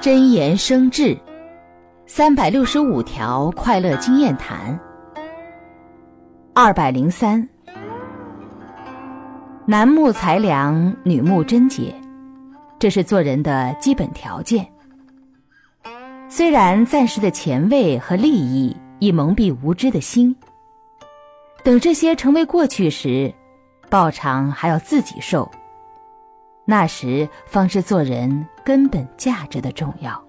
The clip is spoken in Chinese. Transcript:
真言生智，三百六十五条快乐经验谈。二百零三，男慕才良，女慕贞洁，这是做人的基本条件。虽然暂时的前卫和利益已蒙蔽无知的心，等这些成为过去时，报偿还要自己受。那时方是做人根本价值的重要。